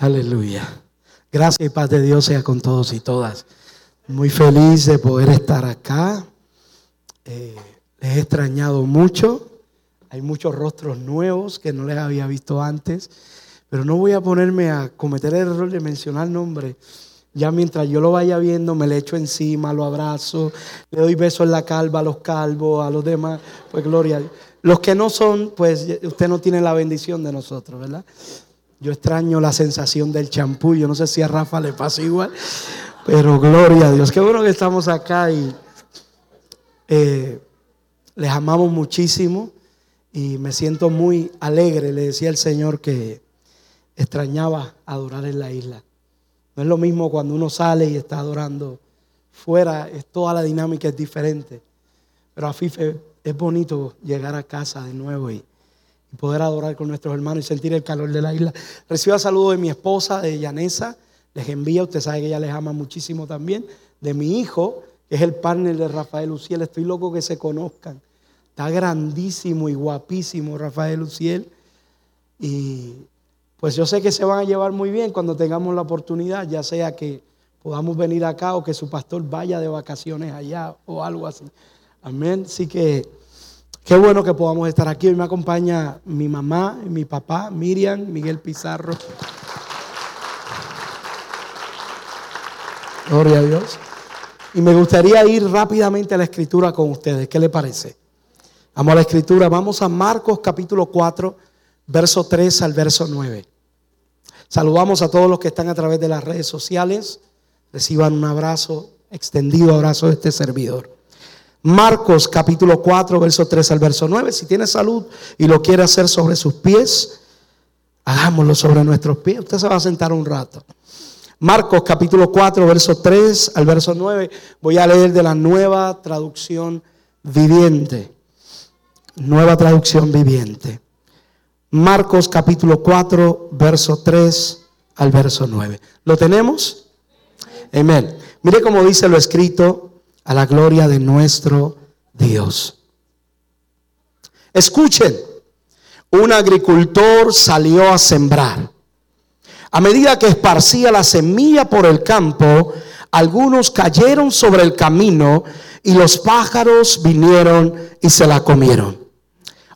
Aleluya. Gracias y paz de Dios sea con todos y todas. Muy feliz de poder estar acá. Eh, les he extrañado mucho. Hay muchos rostros nuevos que no les había visto antes. Pero no voy a ponerme a cometer el error de mencionar nombres. Ya mientras yo lo vaya viendo, me le echo encima, lo abrazo, le doy besos en la calva a los calvos, a los demás. Pues gloria. Los que no son, pues usted no tiene la bendición de nosotros, ¿verdad? Yo extraño la sensación del champú. Yo no sé si a Rafa le pasa igual, pero gloria a Dios. Qué bueno que estamos acá y eh, les amamos muchísimo y me siento muy alegre. Le decía el Señor que extrañaba adorar en la isla. No es lo mismo cuando uno sale y está adorando fuera, es toda la dinámica es diferente. Pero a Fife es bonito llegar a casa de nuevo y y poder adorar con nuestros hermanos y sentir el calor de la isla. Reciba saludo de mi esposa, de Yanesa, les envía, usted sabe que ella les ama muchísimo también, de mi hijo, que es el partner de Rafael Luciel, estoy loco que se conozcan. Está grandísimo y guapísimo Rafael Luciel. Y pues yo sé que se van a llevar muy bien cuando tengamos la oportunidad, ya sea que podamos venir acá o que su pastor vaya de vacaciones allá o algo así. Amén. Así que Qué bueno que podamos estar aquí. Hoy me acompaña mi mamá mi papá, Miriam, Miguel Pizarro. Gloria a Dios. Y me gustaría ir rápidamente a la escritura con ustedes. ¿Qué le parece? Vamos a la escritura. Vamos a Marcos capítulo 4, verso 3 al verso 9. Saludamos a todos los que están a través de las redes sociales. Reciban un abrazo, extendido abrazo de este servidor. Marcos capítulo 4, verso 3 al verso 9. Si tiene salud y lo quiere hacer sobre sus pies, hagámoslo sobre nuestros pies. Usted se va a sentar un rato. Marcos capítulo 4, verso 3 al verso 9. Voy a leer de la nueva traducción viviente. Nueva traducción viviente. Marcos capítulo 4, verso 3 al verso 9. ¿Lo tenemos? Amén. Mire cómo dice lo escrito a la gloria de nuestro Dios. Escuchen, un agricultor salió a sembrar. A medida que esparcía la semilla por el campo, algunos cayeron sobre el camino y los pájaros vinieron y se la comieron.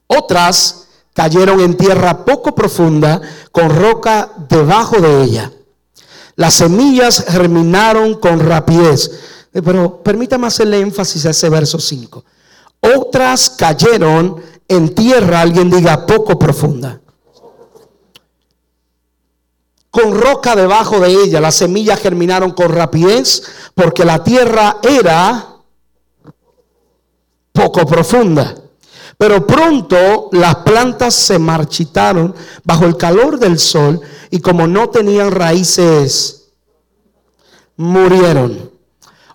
Otras cayeron en tierra poco profunda con roca debajo de ella. Las semillas germinaron con rapidez pero permítame hacerle énfasis a ese verso 5. Otras cayeron en tierra, alguien diga, poco profunda. Con roca debajo de ella, las semillas germinaron con rapidez porque la tierra era poco profunda. Pero pronto las plantas se marchitaron bajo el calor del sol y como no tenían raíces, murieron.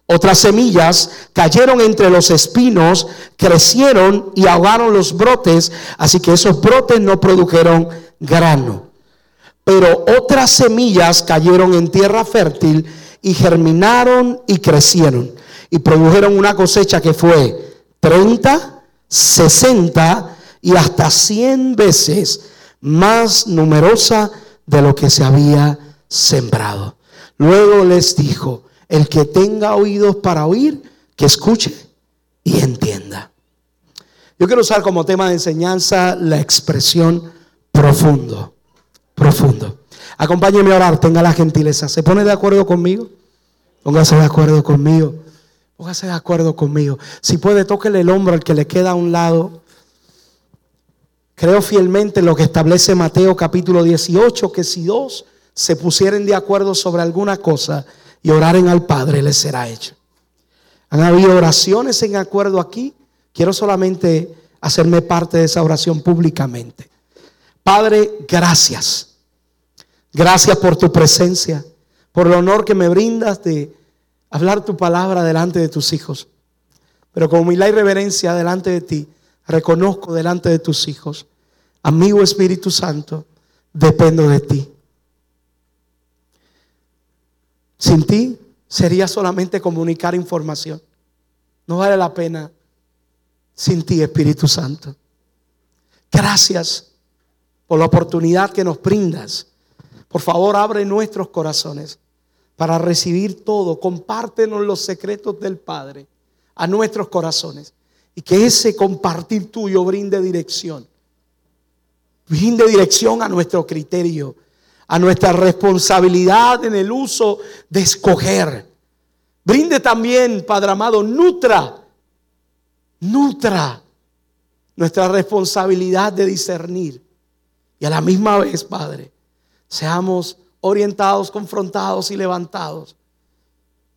Otras semillas cayeron entre los espinos, crecieron y ahogaron los brotes, así que esos brotes no produjeron grano. Pero otras semillas cayeron en tierra fértil y germinaron y crecieron y produjeron una cosecha que fue 30, 60 y hasta 100 veces más numerosa de lo que se había sembrado. Luego les dijo, el que tenga oídos para oír, que escuche y entienda. Yo quiero usar como tema de enseñanza la expresión profundo, profundo. Acompáñeme a orar, tenga la gentileza. ¿Se pone de acuerdo conmigo? Póngase de acuerdo conmigo. Póngase de acuerdo conmigo. Si puede, tóquele el hombro al que le queda a un lado. Creo fielmente en lo que establece Mateo capítulo 18, que si dos se pusieren de acuerdo sobre alguna cosa, y oraren al Padre, les será hecho. Han habido oraciones en acuerdo aquí. Quiero solamente hacerme parte de esa oración públicamente. Padre, gracias. Gracias por tu presencia, por el honor que me brindas de hablar tu palabra delante de tus hijos. Pero con humildad y reverencia delante de ti, reconozco delante de tus hijos, amigo Espíritu Santo, dependo de ti. Sin ti sería solamente comunicar información. No vale la pena sin ti, Espíritu Santo. Gracias por la oportunidad que nos brindas, Por favor, abre nuestros corazones para recibir todo. Compártenos los secretos del Padre a nuestros corazones. Y que ese compartir tuyo brinde dirección. Brinde dirección a nuestro criterio, a nuestra responsabilidad en el uso de escoger. Brinde también, Padre amado, nutra, nutra nuestra responsabilidad de discernir. Y a la misma vez, Padre, seamos orientados, confrontados y levantados.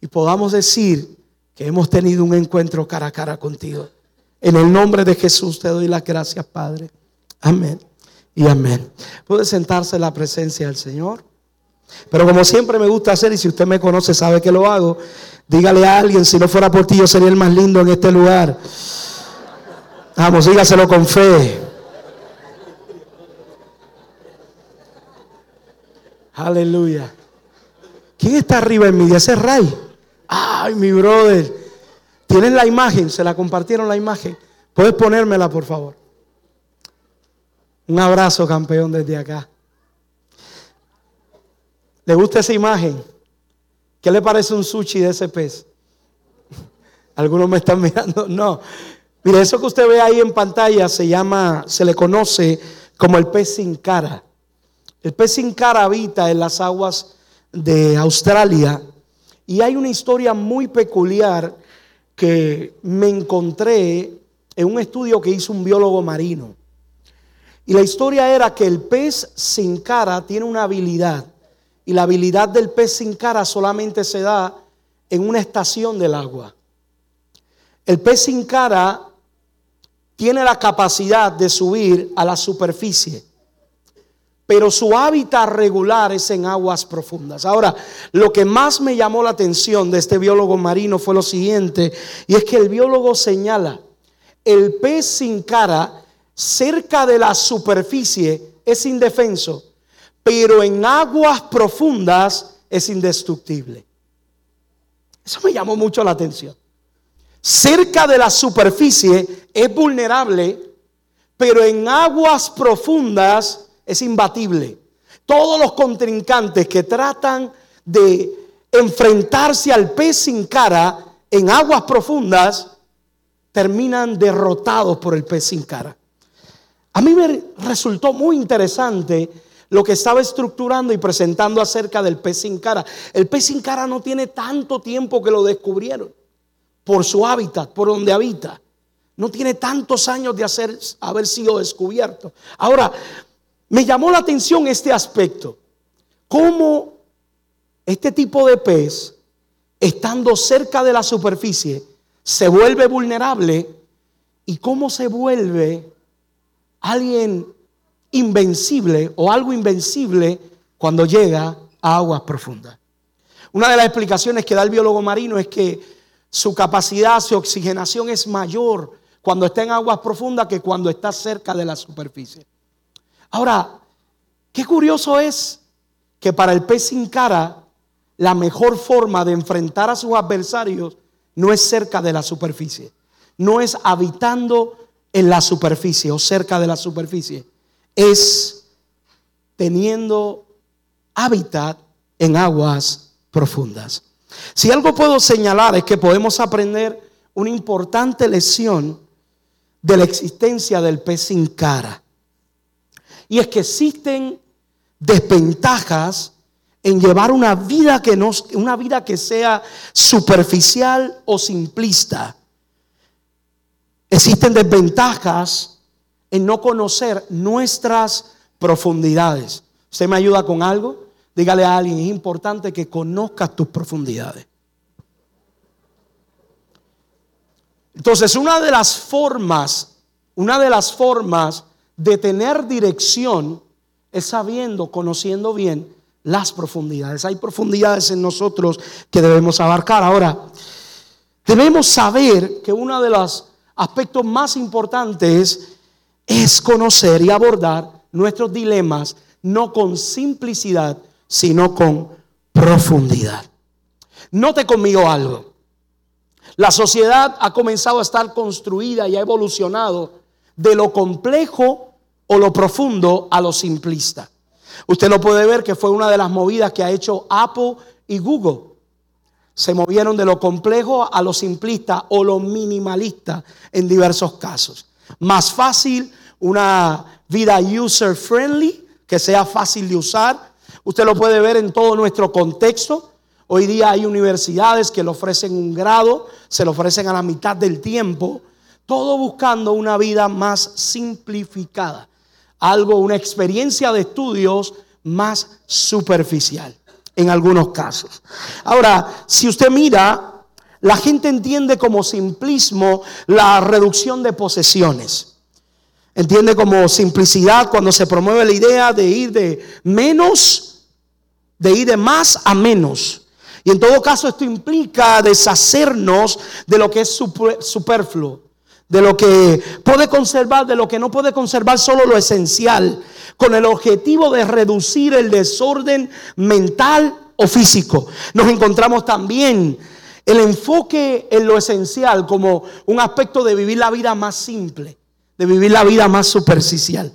Y podamos decir que hemos tenido un encuentro cara a cara contigo. En el nombre de Jesús te doy las gracias, Padre. Amén y amén. Puede sentarse en la presencia del Señor. Pero como siempre me gusta hacer, y si usted me conoce, sabe que lo hago, dígale a alguien, si no fuera por ti, yo sería el más lindo en este lugar. Vamos, dígaselo con fe. Aleluya. ¿Quién está arriba en mí? Ese es Ray. Ay, mi brother. ¿Tienen la imagen? ¿Se la compartieron la imagen? ¿Puedes ponérmela, por favor? Un abrazo, campeón, desde acá. ¿Le gusta esa imagen? ¿Qué le parece un sushi de ese pez? Algunos me están mirando. No. Mire, eso que usted ve ahí en pantalla se llama, se le conoce como el pez sin cara. El pez sin cara habita en las aguas de Australia y hay una historia muy peculiar que me encontré en un estudio que hizo un biólogo marino. Y la historia era que el pez sin cara tiene una habilidad y la habilidad del pez sin cara solamente se da en una estación del agua. El pez sin cara tiene la capacidad de subir a la superficie pero su hábitat regular es en aguas profundas. Ahora, lo que más me llamó la atención de este biólogo marino fue lo siguiente, y es que el biólogo señala, el pez sin cara cerca de la superficie es indefenso, pero en aguas profundas es indestructible. Eso me llamó mucho la atención. Cerca de la superficie es vulnerable, pero en aguas profundas es imbatible. Todos los contrincantes que tratan de enfrentarse al pez sin cara en aguas profundas terminan derrotados por el pez sin cara. A mí me resultó muy interesante lo que estaba estructurando y presentando acerca del pez sin cara. El pez sin cara no tiene tanto tiempo que lo descubrieron por su hábitat, por donde habita. No tiene tantos años de haber sido descubierto. Ahora, me llamó la atención este aspecto. Cómo este tipo de pez, estando cerca de la superficie, se vuelve vulnerable y cómo se vuelve alguien invencible o algo invencible cuando llega a aguas profundas. Una de las explicaciones que da el biólogo marino es que su capacidad, su oxigenación es mayor cuando está en aguas profundas que cuando está cerca de la superficie. Ahora, qué curioso es que para el pez sin cara, la mejor forma de enfrentar a sus adversarios no es cerca de la superficie, no es habitando en la superficie o cerca de la superficie, es teniendo hábitat en aguas profundas. Si algo puedo señalar es que podemos aprender una importante lección de la existencia del pez sin cara. Y es que existen desventajas en llevar una vida que no una vida que sea superficial o simplista. Existen desventajas en no conocer nuestras profundidades. ¿Usted me ayuda con algo? Dígale a alguien, es importante que conozcas tus profundidades. Entonces, una de las formas, una de las formas de tener dirección es sabiendo, conociendo bien las profundidades. Hay profundidades en nosotros que debemos abarcar. Ahora, debemos saber que uno de los aspectos más importantes es conocer y abordar nuestros dilemas no con simplicidad, sino con profundidad. Note conmigo algo. La sociedad ha comenzado a estar construida y ha evolucionado de lo complejo o lo profundo a lo simplista. Usted lo puede ver que fue una de las movidas que ha hecho Apple y Google. Se movieron de lo complejo a lo simplista o lo minimalista en diversos casos. Más fácil, una vida user friendly, que sea fácil de usar. Usted lo puede ver en todo nuestro contexto. Hoy día hay universidades que le ofrecen un grado, se lo ofrecen a la mitad del tiempo, todo buscando una vida más simplificada, algo, una experiencia de estudios más superficial en algunos casos. Ahora, si usted mira, la gente entiende como simplismo la reducción de posesiones. Entiende como simplicidad cuando se promueve la idea de ir de menos, de ir de más a menos. Y en todo caso esto implica deshacernos de lo que es superfluo, de lo que puede conservar, de lo que no puede conservar solo lo esencial, con el objetivo de reducir el desorden mental o físico. Nos encontramos también el enfoque en lo esencial como un aspecto de vivir la vida más simple, de vivir la vida más superficial.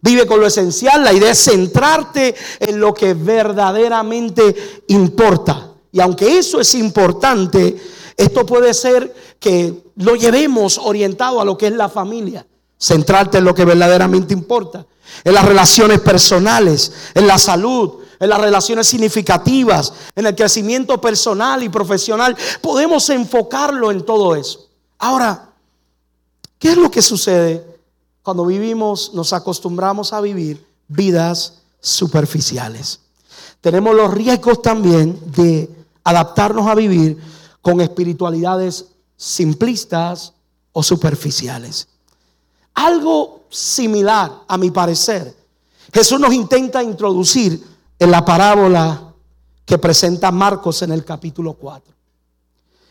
Vive con lo esencial, la idea es centrarte en lo que verdaderamente importa. Y aunque eso es importante, esto puede ser que lo llevemos orientado a lo que es la familia. Centrarte en lo que verdaderamente importa. En las relaciones personales, en la salud, en las relaciones significativas, en el crecimiento personal y profesional. Podemos enfocarlo en todo eso. Ahora, ¿qué es lo que sucede cuando vivimos, nos acostumbramos a vivir vidas superficiales? Tenemos los riesgos también de adaptarnos a vivir con espiritualidades simplistas o superficiales. Algo similar, a mi parecer, Jesús nos intenta introducir en la parábola que presenta Marcos en el capítulo 4.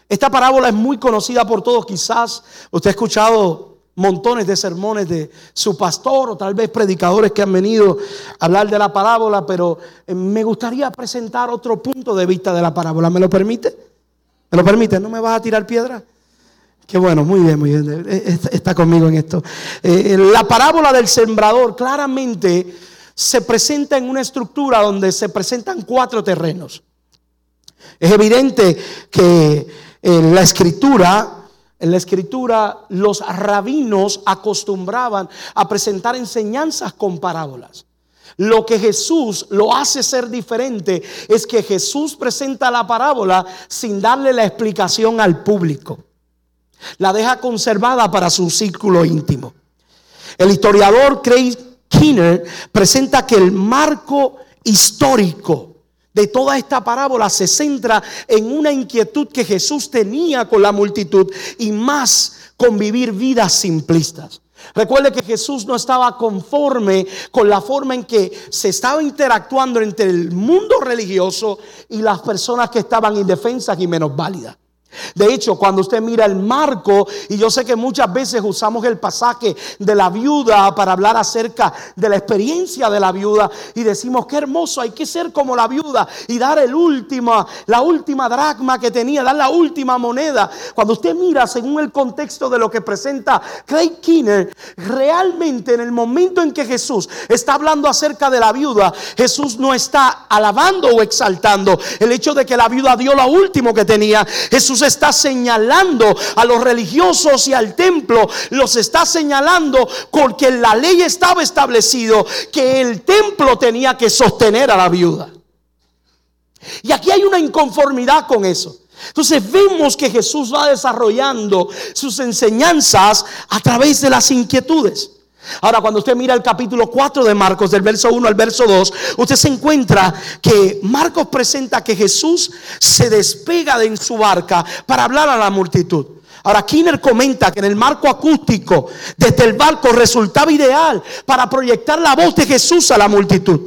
Esta parábola es muy conocida por todos, quizás usted ha escuchado montones de sermones de su pastor o tal vez predicadores que han venido a hablar de la parábola, pero eh, me gustaría presentar otro punto de vista de la parábola. ¿Me lo permite? ¿Me lo permite? ¿No me vas a tirar piedra? Qué bueno, muy bien, muy bien. Eh, está conmigo en esto. Eh, la parábola del sembrador claramente se presenta en una estructura donde se presentan cuatro terrenos. Es evidente que en la escritura en la escritura los rabinos acostumbraban a presentar enseñanzas con parábolas. Lo que Jesús lo hace ser diferente es que Jesús presenta la parábola sin darle la explicación al público. La deja conservada para su círculo íntimo. El historiador Craig Keener presenta que el marco histórico de toda esta parábola se centra en una inquietud que Jesús tenía con la multitud y más con vivir vidas simplistas. Recuerde que Jesús no estaba conforme con la forma en que se estaba interactuando entre el mundo religioso y las personas que estaban indefensas y menos válidas. De hecho, cuando usted mira el marco, y yo sé que muchas veces usamos el pasaje de la viuda para hablar acerca de la experiencia de la viuda y decimos qué hermoso, hay que ser como la viuda y dar el último, la última dracma que tenía, dar la última moneda. Cuando usted mira según el contexto de lo que presenta Craig Kinner, realmente en el momento en que Jesús está hablando acerca de la viuda, Jesús no está alabando o exaltando el hecho de que la viuda dio lo último que tenía. Jesús está señalando a los religiosos y al templo, los está señalando porque la ley estaba establecido que el templo tenía que sostener a la viuda. Y aquí hay una inconformidad con eso. Entonces vemos que Jesús va desarrollando sus enseñanzas a través de las inquietudes. Ahora, cuando usted mira el capítulo 4 de Marcos, del verso 1 al verso 2, usted se encuentra que Marcos presenta que Jesús se despega de su barca para hablar a la multitud. Ahora, Kinner comenta que en el marco acústico desde el barco resultaba ideal para proyectar la voz de Jesús a la multitud.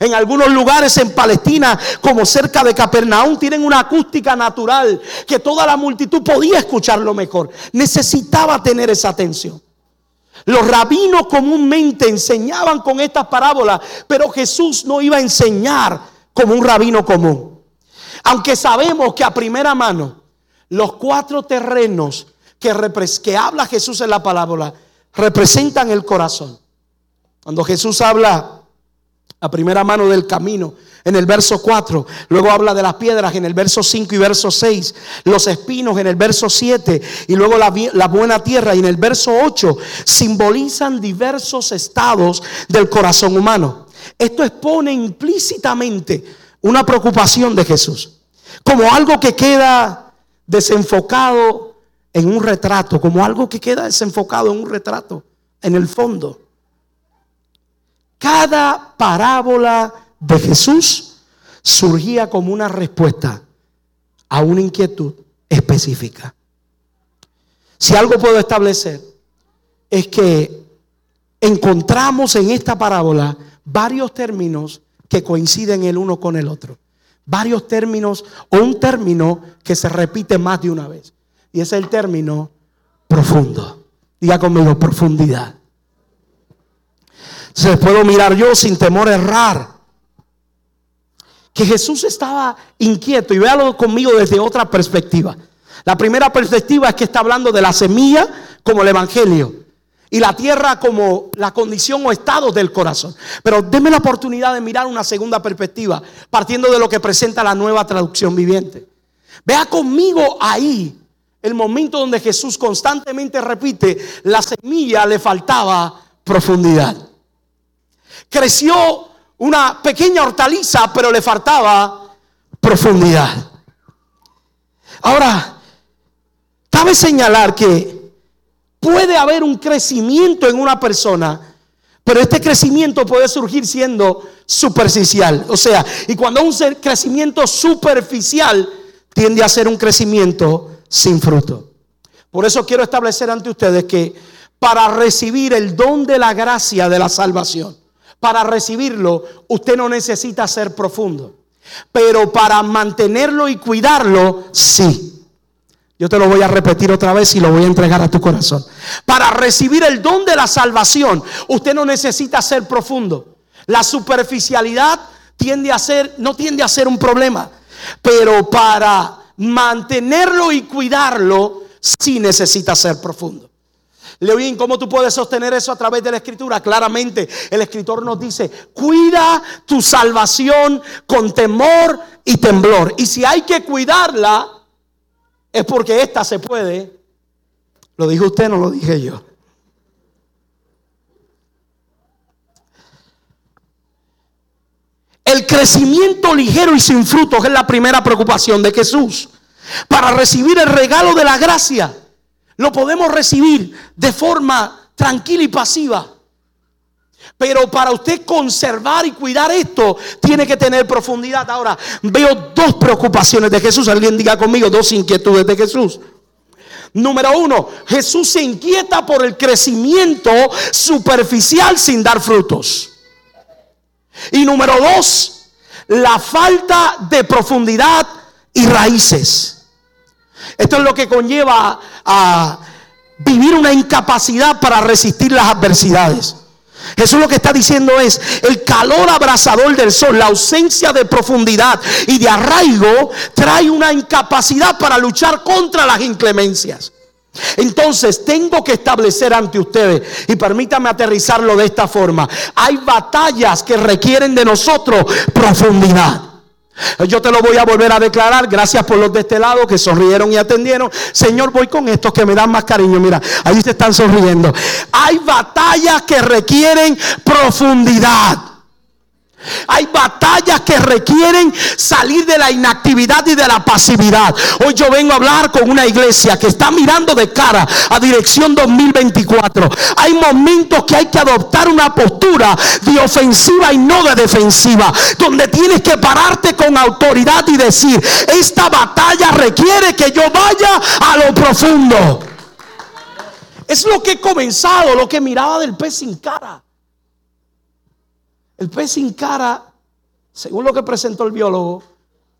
En algunos lugares en Palestina, como cerca de Capernaum, tienen una acústica natural que toda la multitud podía escucharlo mejor. Necesitaba tener esa atención. Los rabinos comúnmente enseñaban con estas parábolas, pero Jesús no iba a enseñar como un rabino común. Aunque sabemos que a primera mano los cuatro terrenos que, que habla Jesús en la parábola representan el corazón. Cuando Jesús habla a primera mano del camino en el verso 4. Luego habla de las piedras en el verso 5 y verso 6. Los espinos en el verso 7. Y luego la, buena tierra. Y en el verso 8 simbolizan diversos estados del corazón humano. Esto expone implícitamente una preocupación de Jesús. Como algo que queda desenfocado en un retrato. Como algo que queda desenfocado en un retrato. En el fondo. Cada parábola de Jesús surgía como una respuesta a una inquietud específica. Si algo puedo establecer es que encontramos en esta parábola varios términos que coinciden el uno con el otro. Varios términos o un término que se repite más de una vez. Y es el término profundo. Diga conmigo, profundidad. Se puedo mirar yo sin temor a errar que Jesús estaba inquieto y véalo conmigo desde otra perspectiva. La primera perspectiva es que está hablando de la semilla como el Evangelio y la tierra como la condición o estado del corazón. Pero déme la oportunidad de mirar una segunda perspectiva, partiendo de lo que presenta la nueva traducción viviente. Vea conmigo ahí el momento donde Jesús constantemente repite, la semilla le faltaba profundidad. Creció una pequeña hortaliza, pero le faltaba profundidad. Ahora, cabe señalar que puede haber un crecimiento en una persona, pero este crecimiento puede surgir siendo superficial. O sea, y cuando un crecimiento superficial tiende a ser un crecimiento sin fruto. Por eso quiero establecer ante ustedes que para recibir el don de la gracia de la salvación, para recibirlo, usted no necesita ser profundo. Pero para mantenerlo y cuidarlo, sí. Yo te lo voy a repetir otra vez y lo voy a entregar a tu corazón. Para recibir el don de la salvación, usted no necesita ser profundo. La superficialidad tiende a ser, no tiende a ser un problema. Pero para mantenerlo y cuidarlo, sí necesita ser profundo. Leoín, ¿cómo tú puedes sostener eso a través de la escritura? Claramente, el escritor nos dice, cuida tu salvación con temor y temblor. Y si hay que cuidarla, es porque esta se puede. Lo dijo usted, no lo dije yo. El crecimiento ligero y sin frutos es la primera preocupación de Jesús. Para recibir el regalo de la gracia lo podemos recibir de forma tranquila y pasiva. Pero para usted conservar y cuidar esto, tiene que tener profundidad. Ahora, veo dos preocupaciones de Jesús. Alguien diga conmigo, dos inquietudes de Jesús. Número uno, Jesús se inquieta por el crecimiento superficial sin dar frutos. Y número dos, la falta de profundidad y raíces. Esto es lo que conlleva a vivir una incapacidad para resistir las adversidades. Jesús lo que está diciendo es el calor abrasador del sol, la ausencia de profundidad y de arraigo trae una incapacidad para luchar contra las inclemencias. Entonces tengo que establecer ante ustedes, y permítame aterrizarlo de esta forma, hay batallas que requieren de nosotros profundidad. Yo te lo voy a volver a declarar. Gracias por los de este lado que sonrieron y atendieron. Señor, voy con estos que me dan más cariño. Mira, ahí se están sonriendo. Hay batallas que requieren profundidad. Hay batallas que requieren salir de la inactividad y de la pasividad. Hoy yo vengo a hablar con una iglesia que está mirando de cara a dirección 2024. Hay momentos que hay que adoptar una postura de ofensiva y no de defensiva. Donde tienes que pararte con autoridad y decir, esta batalla requiere que yo vaya a lo profundo. Es lo que he comenzado, lo que miraba del pez sin cara. El pez sin cara, según lo que presentó el biólogo,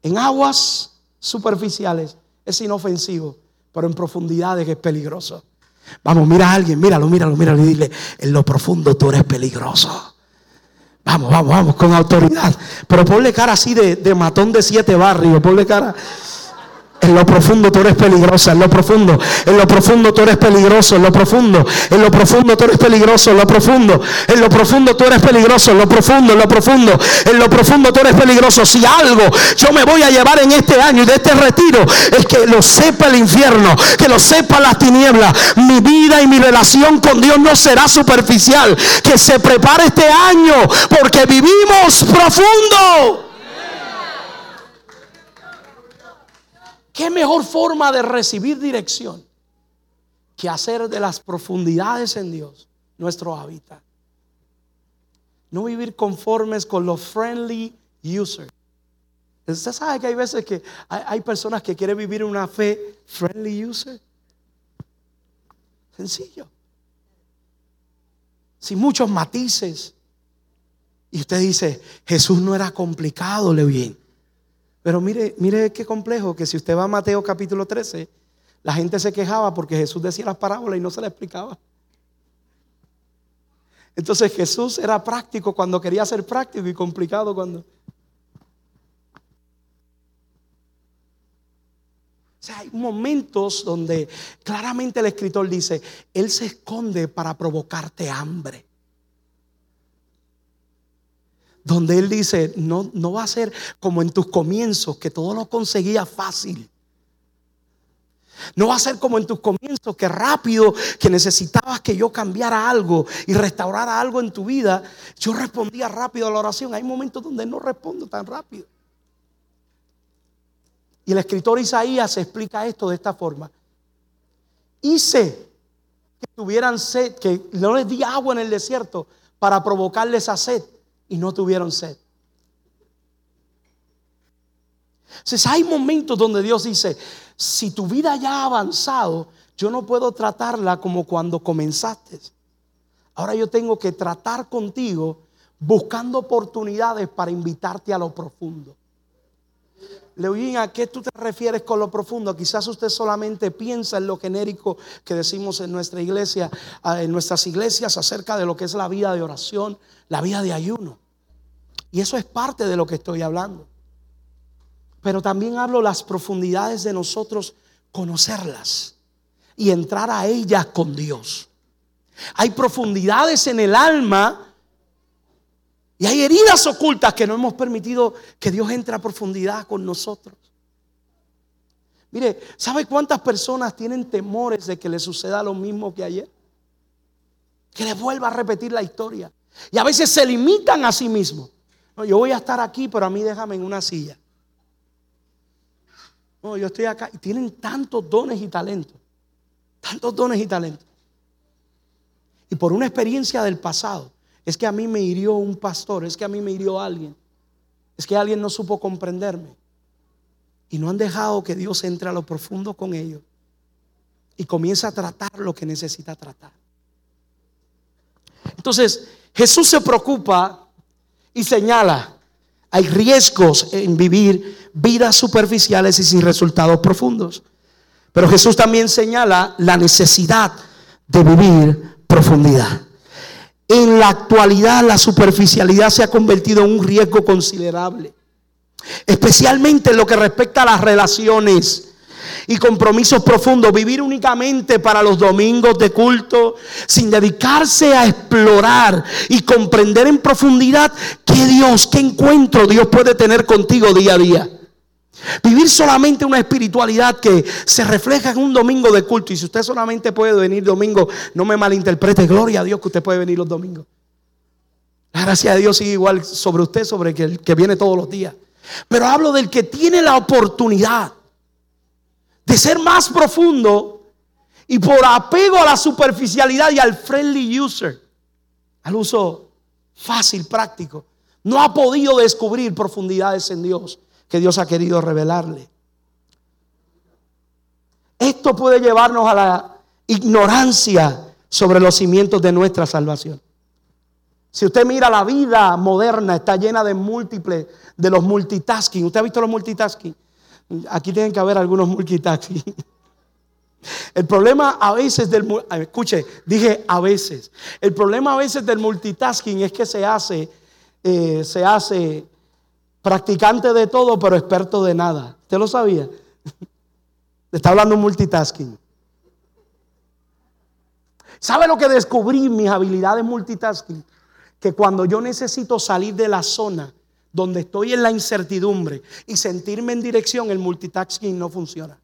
en aguas superficiales es inofensivo, pero en profundidades es peligroso. Vamos, mira a alguien, míralo, míralo, míralo y dile, en lo profundo tú eres peligroso. Vamos, vamos, vamos, con autoridad. Pero ponle cara así de, de matón de siete barrios, ponle cara. En lo profundo tú eres peligrosa, en lo profundo, en lo profundo tú eres peligroso, en lo profundo, en lo profundo tú eres peligroso, en lo profundo, en lo profundo tú eres peligroso, en lo profundo, en lo profundo, en lo profundo tú eres peligroso. Si algo yo me voy a llevar en este año y de este retiro es que lo sepa el infierno, que lo sepa las tinieblas. Mi vida y mi relación con Dios no será superficial. Que se prepare este año porque vivimos profundo. ¿Qué mejor forma de recibir dirección que hacer de las profundidades en Dios nuestro hábitat? No vivir conformes con los friendly users. Usted sabe que hay veces que hay, personas que quieren vivir una fe friendly user. Sencillo. Sin muchos matices. Y usted dice, Jesús no era complicado, le bien. Pero mire, mire qué complejo que si usted va a Mateo capítulo 13, la gente se quejaba porque Jesús decía las parábolas y no se las explicaba. Entonces Jesús era práctico cuando quería ser práctico y complicado cuando... O sea, hay momentos donde claramente el escritor dice, Él se esconde para provocarte hambre donde Él dice, no, no va a ser como en tus comienzos, que todo lo conseguía fácil. No va a ser como en tus comienzos, que rápido, que necesitabas que yo cambiara algo y restaurara algo en tu vida. Yo respondía rápido a la oración. Hay momentos donde no respondo tan rápido. Y el escritor Isaías explica esto de esta forma. Hice que tuvieran sed, que no les di agua en el desierto para provocarles a sed y no tuvieron sed. Entonces hay momentos donde Dios dice, si tu vida ya ha avanzado, yo no puedo tratarla como cuando comenzaste. Ahora yo tengo que tratar contigo buscando oportunidades para invitarte a lo profundo. Leoín, ¿a qué tú te refieres con lo profundo? Quizás usted solamente piensa en lo genérico que decimos en nuestra iglesia, en nuestras iglesias acerca de lo que es la vida de oración, la vida de ayuno. Y eso es parte de lo que estoy hablando. Pero también hablo las profundidades de nosotros conocerlas y entrar a ellas con Dios. Hay profundidades en el alma y hay heridas ocultas que no hemos permitido que Dios entre a profundidad con nosotros. Mire, ¿sabe cuántas personas tienen temores de que le suceda lo mismo que ayer? Que les vuelva a repetir la historia. Y a veces se limitan a sí mismos. No, yo voy a estar aquí, pero a mí déjame en una silla. No, yo estoy acá. Y tienen tantos dones y talentos. Tantos dones y talentos. Y por una experiencia del pasado, es que a mí me hirió un pastor, es que a mí me hirió alguien, es que alguien no supo comprenderme. Y no han dejado que Dios entre a lo profundo con ellos y comienza a tratar lo que necesita tratar. Entonces, Jesús se preocupa y señala, hay riesgos en vivir vidas superficiales y sin resultados profundos. Pero Jesús también señala la necesidad de vivir profundidad. En la actualidad la superficialidad se ha convertido en un riesgo considerable, especialmente en lo que respecta a las relaciones y compromisos profundos, vivir únicamente para los domingos de culto, sin dedicarse a explorar y comprender en profundidad qué Dios, qué encuentro Dios puede tener contigo día a día. Vivir solamente una espiritualidad que se refleja en un domingo de culto. Y si usted solamente puede venir domingo, no me malinterprete. Gloria a Dios que usted puede venir los domingos. La gracia de Dios sigue igual sobre usted, sobre el que viene todos los días. Pero hablo del que tiene la oportunidad de ser más profundo y por apego a la superficialidad y al friendly user, al uso fácil, práctico, no ha podido descubrir profundidades en Dios que Dios ha querido revelarle. Esto puede llevarnos a la ignorancia sobre los cimientos de nuestra salvación. Si usted mira la vida moderna, está llena de múltiples, de los multitasking. ¿Usted ha visto los multitasking? Aquí tienen que haber algunos multitasking. El problema a veces del escuche, dije a veces. El problema a veces del multitasking es que se hace, eh, se hace practicante de todo, pero experto de nada. ¿Usted lo sabía? Está hablando multitasking. ¿Sabe lo que descubrí mis habilidades multitasking? Que cuando yo necesito salir de la zona donde estoy en la incertidumbre y sentirme en dirección, el multitasking no funciona.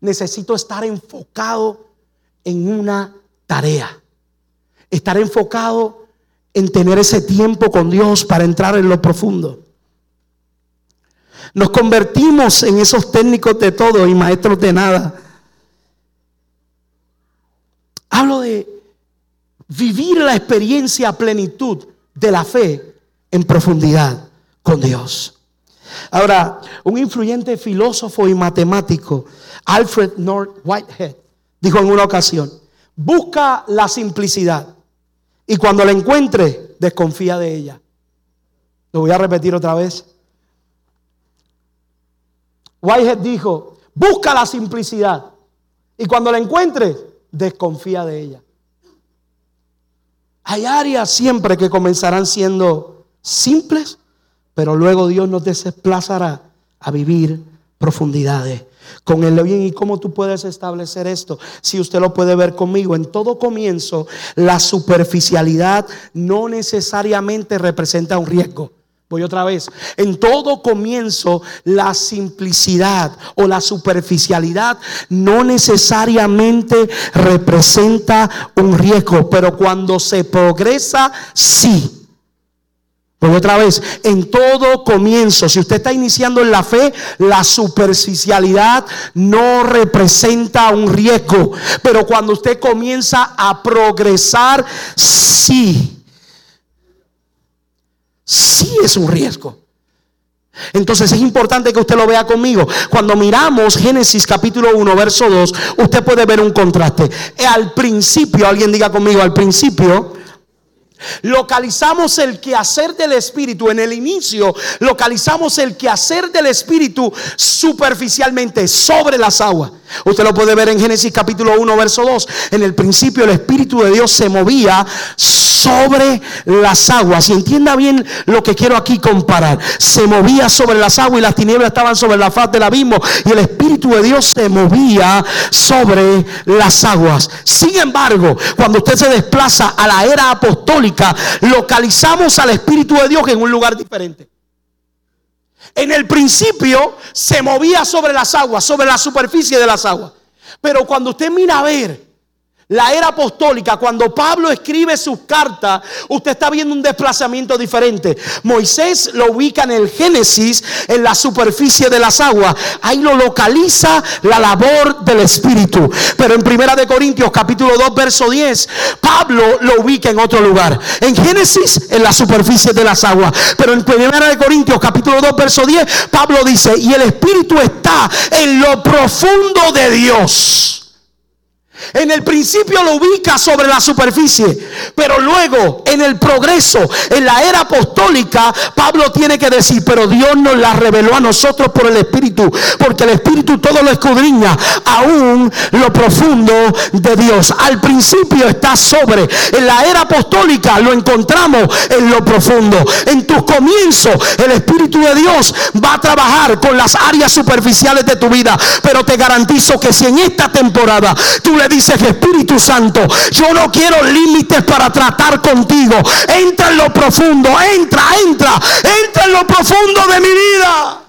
Necesito estar enfocado en una tarea. Estar enfocado en tener ese tiempo con Dios para entrar en lo profundo. Nos convertimos en esos técnicos de todo y maestros de nada. Hablo de vivir la experiencia plenitud de la fe en profundidad con Dios. Ahora, un influyente filósofo y matemático, Alfred North Whitehead, dijo en una ocasión, busca la simplicidad y cuando la encuentre, desconfía de ella. Lo voy a repetir otra vez. Whitehead dijo, busca la simplicidad y cuando la encuentres, desconfía de ella. Hay áreas siempre que comenzarán siendo simples, pero luego Dios nos desplazará a vivir profundidades con el bien y cómo tú puedes establecer esto. Si usted lo puede ver conmigo, en todo comienzo la superficialidad no necesariamente representa un riesgo. Voy otra vez. En todo comienzo, la simplicidad o la superficialidad no necesariamente representa un riesgo, pero cuando se progresa, sí. Voy otra vez, en todo comienzo, si usted está iniciando en la fe, la superficialidad no representa un riesgo, pero cuando usted comienza a progresar, sí sí es un riesgo. Entonces es importante que usted lo vea conmigo. Cuando miramos Génesis capítulo 1, verso 2, usted puede ver un contraste. Al principio, alguien diga conmigo, al principio, Localizamos el quehacer del Espíritu en el inicio, localizamos el quehacer del Espíritu superficialmente sobre las aguas. Usted lo puede ver en Génesis capítulo 1, verso 2. En el principio el Espíritu de Dios se movía sobre las aguas. Y entienda bien lo que quiero aquí comparar. Se movía sobre las aguas y las tinieblas estaban sobre la faz del abismo. Y el Espíritu de Dios se movía sobre las aguas. Sin embargo, cuando usted se desplaza a la era apostólica, localizamos al Espíritu de Dios en un lugar diferente. En el principio se movía sobre las aguas, sobre la superficie de las aguas. Pero cuando usted mira a ver la era apostólica, cuando Pablo escribe sus cartas, usted está viendo un desplazamiento diferente. Moisés lo ubica en el Génesis, en la superficie de las aguas. Ahí lo localiza la labor del Espíritu. Pero en Primera de Corintios, capítulo 2, verso 10, Pablo lo ubica en otro lugar. En Génesis, en la superficie de las aguas. Pero en Primera de Corintios, capítulo 2, verso 10, Pablo dice, y el Espíritu está en lo profundo de Dios. En el principio lo ubica sobre la superficie, pero luego en el progreso, en la era apostólica, Pablo tiene que decir, pero Dios nos la reveló a nosotros por el Espíritu, porque el Espíritu todo lo escudriña, aún lo profundo de Dios. Al principio está sobre, en la era apostólica lo encontramos en lo profundo. En tus comienzos, el Espíritu de Dios va a trabajar con las áreas superficiales de tu vida, pero te garantizo que si en esta temporada tú le dices, Espíritu Santo, yo no quiero límites para tratar contigo. Entra en lo profundo, entra, entra, entra en lo profundo de mi vida.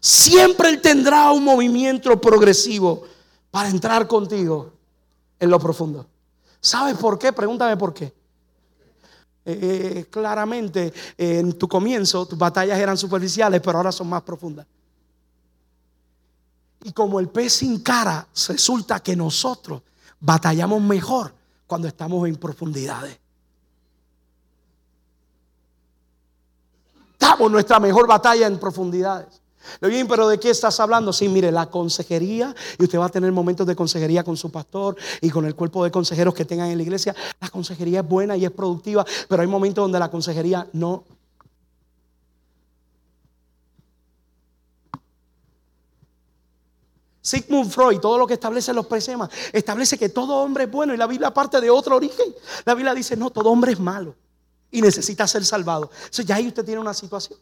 Siempre Él tendrá un movimiento progresivo para entrar contigo en lo profundo. ¿Sabes por qué? Pregúntame por qué. Eh, eh, claramente en tu comienzo tus batallas eran superficiales, pero ahora son más profundas. Y como el pez sin cara, resulta que nosotros batallamos mejor cuando estamos en profundidades. Damos nuestra mejor batalla en profundidades. Bien, pero ¿de qué estás hablando? Sí, mire, la consejería, y usted va a tener momentos de consejería con su pastor y con el cuerpo de consejeros que tengan en la iglesia. La consejería es buena y es productiva, pero hay momentos donde la consejería no Sigmund Freud, todo lo que establece los presemas, establece que todo hombre es bueno y la Biblia parte de otro origen. La Biblia dice, no, todo hombre es malo y necesita ser salvado. Entonces ya ahí usted tiene una situación.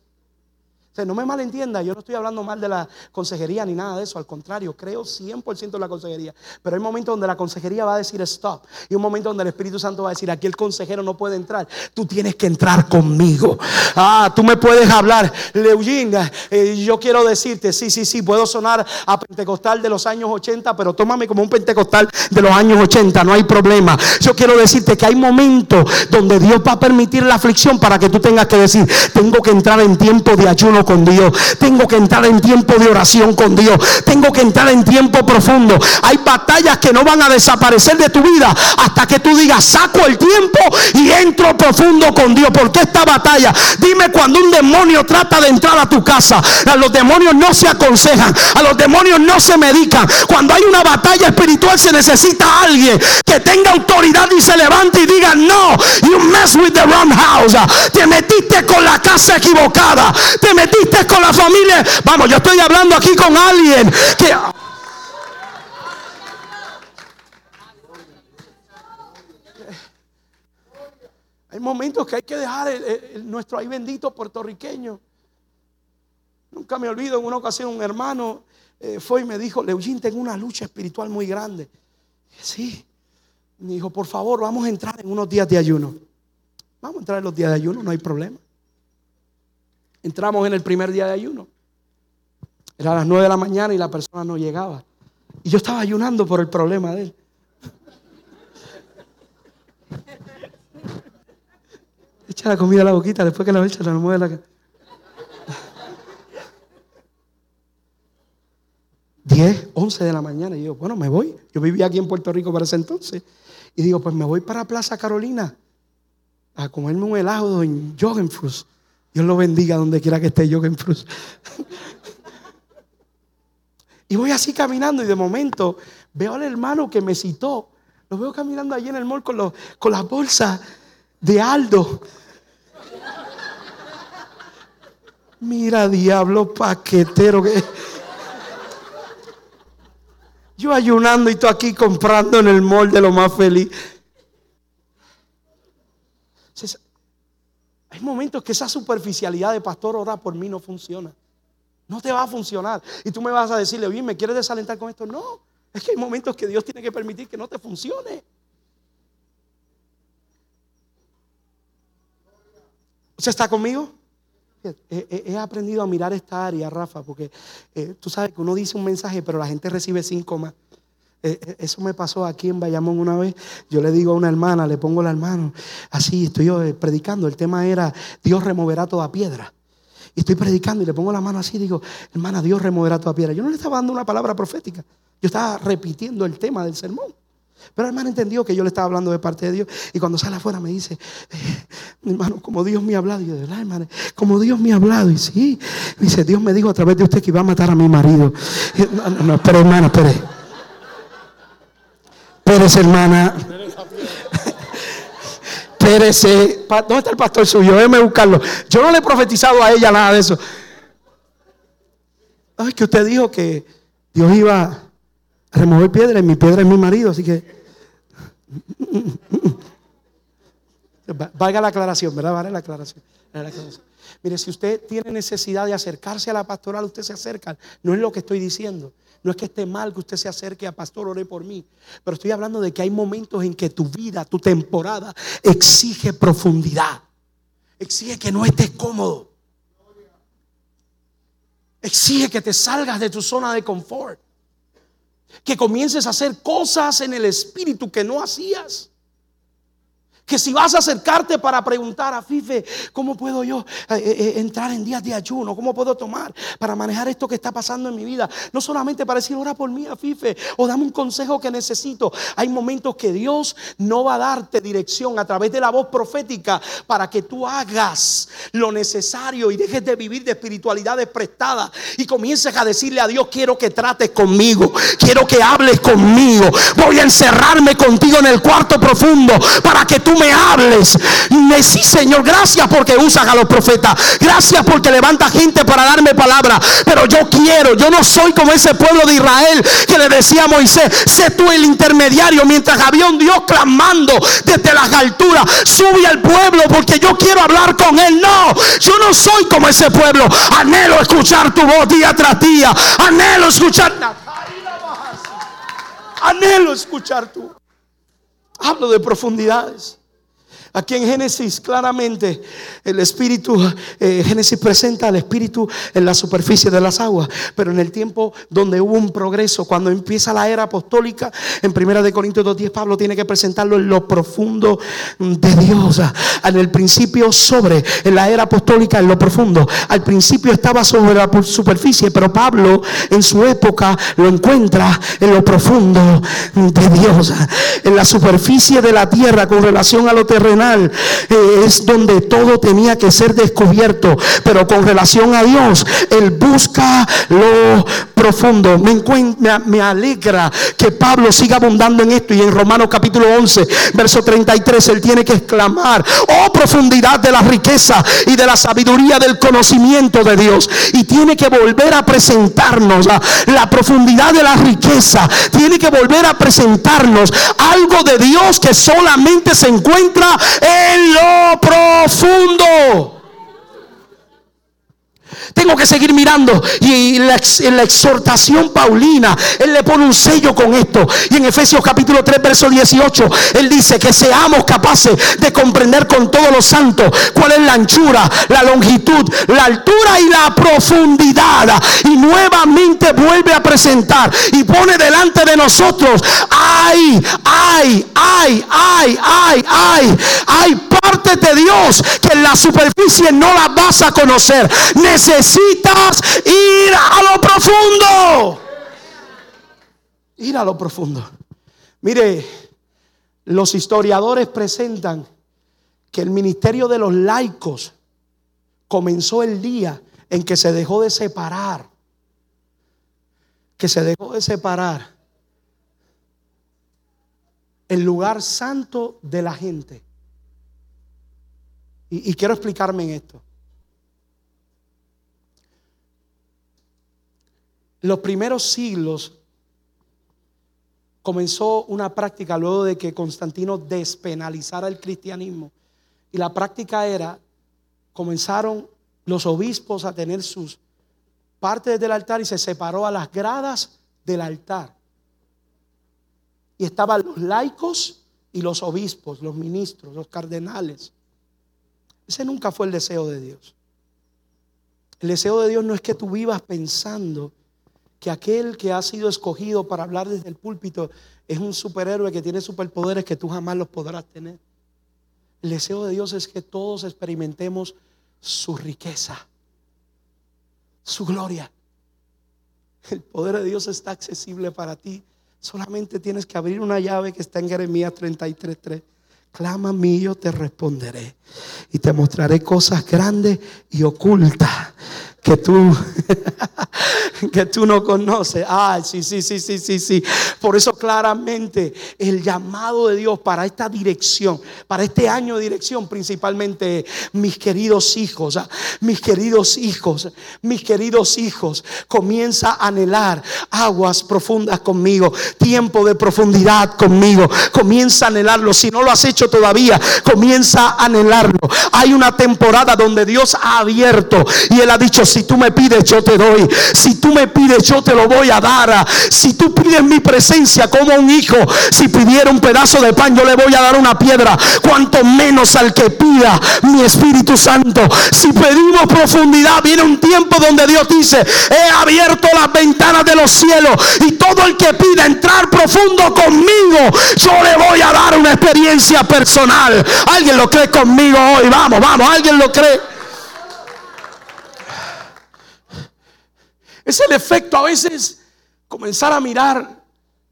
No me malentienda, yo no estoy hablando mal de la consejería ni nada de eso, al contrario, creo 100% en la consejería. Pero hay momentos donde la consejería va a decir stop y un momento donde el Espíritu Santo va a decir aquí el consejero no puede entrar, tú tienes que entrar conmigo. Ah, tú me puedes hablar, Leugina, eh, yo quiero decirte, sí, sí, sí, puedo sonar a pentecostal de los años 80, pero tómame como un pentecostal de los años 80, no hay problema. Yo quiero decirte que hay momentos donde Dios va a permitir la aflicción para que tú tengas que decir, tengo que entrar en tiempo de ayuno con Dios. Tengo que entrar en tiempo de oración con Dios. Tengo que entrar en tiempo profundo. Hay batallas que no van a desaparecer de tu vida hasta que tú digas, saco el tiempo y entro profundo con Dios. Porque esta batalla, dime cuando un demonio trata de entrar a tu casa, a los demonios no se aconsejan, a los demonios no se medican. Cuando hay una batalla espiritual se necesita alguien que tenga autoridad y se levante y diga, no, you mess with the wrong house. Te metiste con la casa equivocada. Te metiste con la familia. Vamos, yo estoy hablando aquí con alguien que... Hay momentos que hay que dejar nuestro ahí bendito puertorriqueño. Nunca me olvido, en una ocasión un hermano eh, fue y me dijo, Leugín, tengo una lucha espiritual muy grande. sí. Me dijo, por favor, vamos a entrar en unos días de ayuno. Vamos a entrar en los días de ayuno, no hay problema. Entramos en el primer día de ayuno. Era a las 9 de la mañana y la persona no llegaba. Y yo estaba ayunando por el problema de él. Echa la comida a la boquita, después que la echa, la mueve la 10, 11 de la mañana. Y yo, bueno, me voy. Yo vivía aquí en Puerto Rico para ese entonces. Y digo, pues me voy para Plaza Carolina a comerme un helado en Jogenfrus. Dios lo bendiga donde quiera que esté yo en Cruz. y voy así caminando y de momento veo al hermano que me citó. Lo veo caminando allí en el mall con, los, con las bolsas de Aldo. Mira, diablo paquetero que... Yo ayunando y tú aquí comprando en el mall de lo más feliz. Hay momentos que esa superficialidad de pastor ora por mí no funciona. No te va a funcionar. Y tú me vas a decirle, oye, ¿me quieres desalentar con esto? No. Es que hay momentos que Dios tiene que permitir que no te funcione. ¿Usted está conmigo? He, aprendido a mirar esta área, Rafa, porque eh, tú sabes que uno dice un mensaje, pero la gente recibe cinco más. Eh, eh, eso me pasó aquí en Bayamón una vez. Yo le digo a una hermana, le pongo la hermano, así estoy yo eh, predicando. El tema era Dios removerá toda piedra. Y estoy predicando y le pongo la mano así, digo, hermana, Dios removerá toda piedra. Yo no le estaba dando una palabra profética, yo estaba repitiendo el tema del sermón. Pero el hermano entendió que yo le estaba hablando de parte de Dios. Y cuando sale afuera me dice, hermano, como Dios me ha hablado. Y yo, verdad, hermano, como Dios me ha hablado. Y sí, dice, Dios me dijo a través de usted que iba a matar a mi marido. no, no, no, espere, hermano, espere. Pérez, hermana. Pérez, ¿dónde está el pastor suyo? Déjeme buscarlo. Yo no le he profetizado a ella nada de eso. Ay, que usted dijo que Dios iba a remover piedra y mi piedra es mi marido, así que. Valga la aclaración, ¿verdad? Vale la aclaración. la aclaración. Mire, si usted tiene necesidad de acercarse a la pastoral, usted se acerca. No es lo que estoy diciendo. No es que esté mal que usted se acerque a pastor, ore por mí. Pero estoy hablando de que hay momentos en que tu vida, tu temporada, exige profundidad. Exige que no estés cómodo. Exige que te salgas de tu zona de confort. Que comiences a hacer cosas en el espíritu que no hacías. Que si vas a acercarte para preguntar a Fife, ¿cómo puedo yo eh, eh, eh, entrar en días de ayuno? ¿Cómo puedo tomar para manejar esto que está pasando en mi vida? No solamente para decir, ora por mí a Fife o dame un consejo que necesito. Hay momentos que Dios no va a darte dirección a través de la voz profética para que tú hagas lo necesario y dejes de vivir de espiritualidades prestadas y comiences a decirle a Dios, quiero que trates conmigo, quiero que hables conmigo, voy a encerrarme contigo en el cuarto profundo para que tú me hables. Sí, Señor, gracias porque usas a los profetas. Gracias porque levanta gente para darme palabra. Pero yo quiero, yo no soy como ese pueblo de Israel que le decía a Moisés, sé tú el intermediario mientras había un Dios clamando desde las alturas. Sube al pueblo porque yo quiero hablar con él. No, yo no soy como ese pueblo. Anhelo escuchar tu voz día tras día. Anhelo escuchar. Anhelo escuchar tu. Hablo de profundidades. Aquí en Génesis claramente el Espíritu, eh, Génesis presenta al Espíritu en la superficie de las aguas, pero en el tiempo donde hubo un progreso, cuando empieza la era apostólica, en 1 de Corintios 2.10 Pablo tiene que presentarlo en lo profundo de Dios. En el principio sobre, en la era apostólica en lo profundo. Al principio estaba sobre la superficie, pero Pablo en su época lo encuentra en lo profundo de Dios. En la superficie de la tierra con relación a lo eh, es donde todo tenía que ser descubierto. Pero con relación a Dios, Él busca lo profundo. Me, me, alegra que Pablo siga abundando en esto. Y en Romanos capítulo 11, verso 33, Él tiene que exclamar, oh profundidad de la riqueza y de la sabiduría del conocimiento de Dios. Y tiene que volver a presentarnos la, la profundidad de la riqueza. Tiene que volver a presentarnos algo de Dios que solamente se encuentra en lo profundo. Tengo que seguir mirando. Y en la, exhortación paulina, Él le pone un sello con esto. Y en Efesios capítulo 3, verso 18, Él dice que seamos capaces de comprender con todos los santos cuál es la anchura, la longitud, la altura y la profundidad. Y nuevamente vuelve a presentar y pone delante de nosotros, ay, ay, ay, ay, ay, ay, hay parte de Dios que en la superficie no la vas a conocer necesitas ir a lo profundo. Ir a lo profundo. Mire, los historiadores presentan que el ministerio de los laicos comenzó el día en que se dejó de separar, que se dejó de separar el lugar santo de la gente. Y, quiero explicarme en esto. Los primeros siglos comenzó una práctica luego de que Constantino despenalizara el cristianismo. Y la práctica era, comenzaron los obispos a tener sus partes del altar y se separó a las gradas del altar. Y estaban los laicos y los obispos, los ministros, los cardenales. Ese nunca fue el deseo de Dios. El deseo de Dios no es que tú vivas pensando que aquel que ha sido escogido para hablar desde el púlpito es un superhéroe que tiene superpoderes que tú jamás los podrás tener. El deseo de Dios es que todos experimentemos su riqueza, su gloria. El poder de Dios está accesible para ti. Solamente tienes que abrir una llave que está en Jeremías 33.3. Clama mí, yo te responderé. Y te mostraré cosas grandes y ocultas que tú que tú no conoces. Ah, sí, sí, sí, sí, sí, sí. Por eso claramente el llamado de Dios para esta dirección, para este año de dirección, principalmente mis queridos hijos, ah, mis queridos hijos, mis queridos hijos, comienza a anhelar aguas profundas conmigo, tiempo de profundidad conmigo, comienza a anhelarlo. Si no lo has hecho todavía, comienza a anhelarlo. Hay una temporada donde Dios ha abierto y Él ha dicho, si tú me pides, yo te doy. Si tú me pides, yo te lo voy a dar. Si tú pides mi presencia como un hijo, si pidiera un pedazo de pan, yo le voy a dar una piedra. Cuanto menos al que pida mi Espíritu Santo. Si pedimos profundidad, viene un tiempo donde Dios dice, he abierto las ventanas de los cielos y todo el que pida entrar profundo conmigo, yo le voy a dar una experiencia personal. ¿Alguien lo cree conmigo hoy? Vamos, vamos, ¿alguien lo cree? Es el efecto a veces comenzar a mirar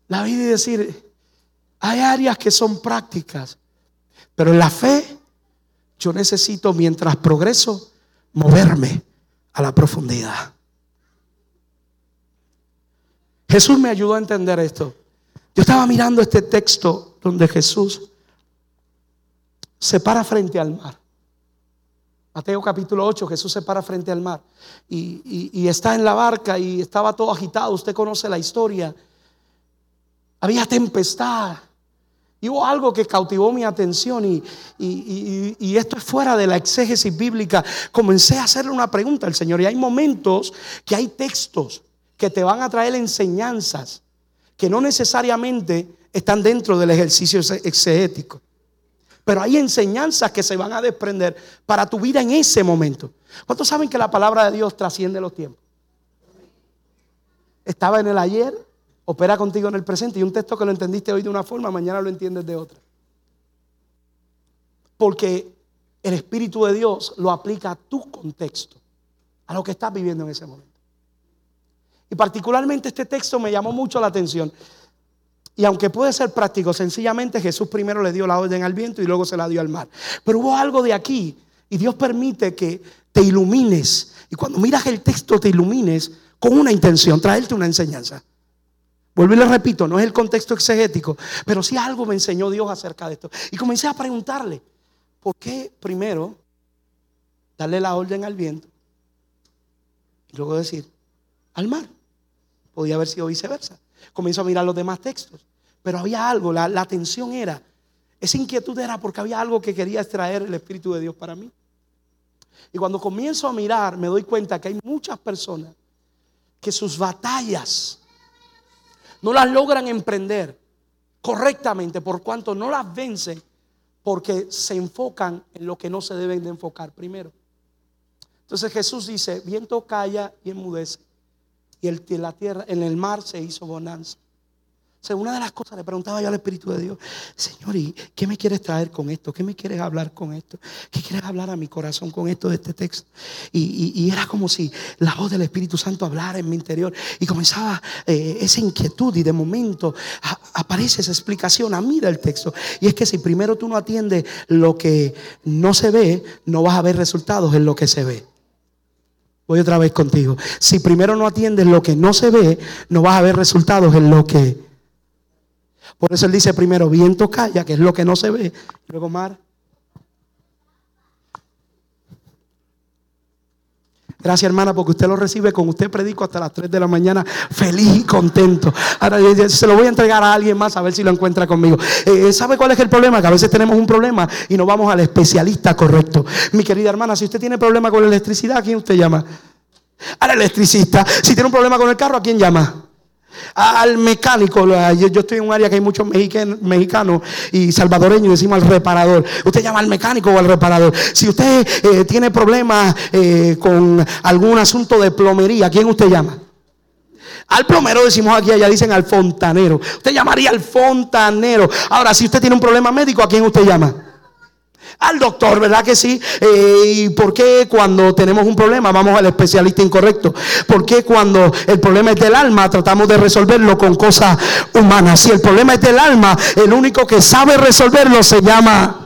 la vida y decir, hay áreas que son prácticas, pero en la fe yo necesito, mientras progreso, moverme a la profundidad. Jesús me ayudó a entender esto. Yo estaba mirando este texto donde Jesús se para frente al mar. Mateo capítulo 8, Jesús se para frente al mar y, y, está en la barca y estaba todo agitado. Usted conoce la historia. Había tempestad. Y hubo algo que cautivó mi atención y, y, esto es fuera de la exégesis bíblica. Comencé a hacerle una pregunta al Señor y hay momentos que hay textos que te van a traer enseñanzas que no necesariamente están dentro del ejercicio exegético. Pero hay enseñanzas que se van a desprender para tu vida en ese momento. ¿Cuántos saben que la palabra de Dios trasciende los tiempos? Estaba en el ayer, opera contigo en el presente y un texto que lo entendiste hoy de una forma, mañana lo entiendes de otra. Porque el Espíritu de Dios lo aplica a tu contexto, a lo que estás viviendo en ese momento. Y particularmente este texto me llamó mucho la atención. Y aunque puede ser práctico, sencillamente Jesús primero le dio la orden al viento y luego se la dio al mar. Pero hubo algo de aquí y Dios permite que te ilumines. Y cuando miras el texto te ilumines con una intención, traerte una enseñanza. Vuelvo y le repito, no es el contexto exegético, pero sí algo me enseñó Dios acerca de esto. Y comencé a preguntarle, ¿por qué primero darle la orden al viento y luego decir al mar? Podía haber sido viceversa. Comienzo a mirar los demás textos. Pero había algo, la, la atención era, esa inquietud era porque había algo que quería extraer el Espíritu de Dios para mí. Y cuando comienzo a mirar, me doy cuenta que hay muchas personas que sus batallas no las logran emprender correctamente por cuanto no las vencen porque se enfocan en lo que no se deben de enfocar primero. Entonces Jesús dice, viento calla y enmudece y el, la tierra, en el mar se hizo bonanza. O sea, una de las cosas le preguntaba yo al Espíritu de Dios, Señor, ¿y qué me quieres traer con esto? ¿Qué me quieres hablar con esto? ¿Qué quieres hablar a mi corazón con esto de este texto? Y, era como si la voz del Espíritu Santo hablara en mi interior y comenzaba eh, esa inquietud y de momento aparece esa explicación a mí del texto. Y es que si primero tú no atiendes lo que no se ve, no vas a ver resultados en lo que se ve. Voy otra vez contigo. Si primero no atiendes lo que no se ve, no vas a ver resultados en lo que... Por eso él dice primero, viento calla, que es lo que no se ve. Luego mar. Gracias hermana, porque usted lo recibe con usted predico hasta las 3 de la mañana, feliz y contento. Ahora se lo voy a entregar a alguien más a ver si lo encuentra conmigo. Eh, ¿Sabe cuál es el problema? Que a veces tenemos un problema y no vamos al especialista correcto. Mi querida hermana, si usted tiene problema con la electricidad, ¿a quién usted llama? Al electricista. Si tiene un problema con el carro, ¿a quién llama? Al mecánico. Yo, estoy en un área que hay muchos mexicanos y salvadoreños, decimos al reparador. Usted llama al mecánico o al reparador. Si usted eh, tiene problemas eh, con algún asunto de plomería, ¿quién usted llama? Al plomero decimos aquí, allá dicen al fontanero. Usted llamaría al fontanero. Ahora, si usted tiene un problema médico, ¿a quién usted llama? Al doctor, ¿verdad que sí? Eh, ¿Y por qué cuando tenemos un problema vamos al especialista incorrecto? ¿Por qué cuando el problema es del alma tratamos de resolverlo con cosas humanas? Si el problema es del alma, el único que sabe resolverlo se llama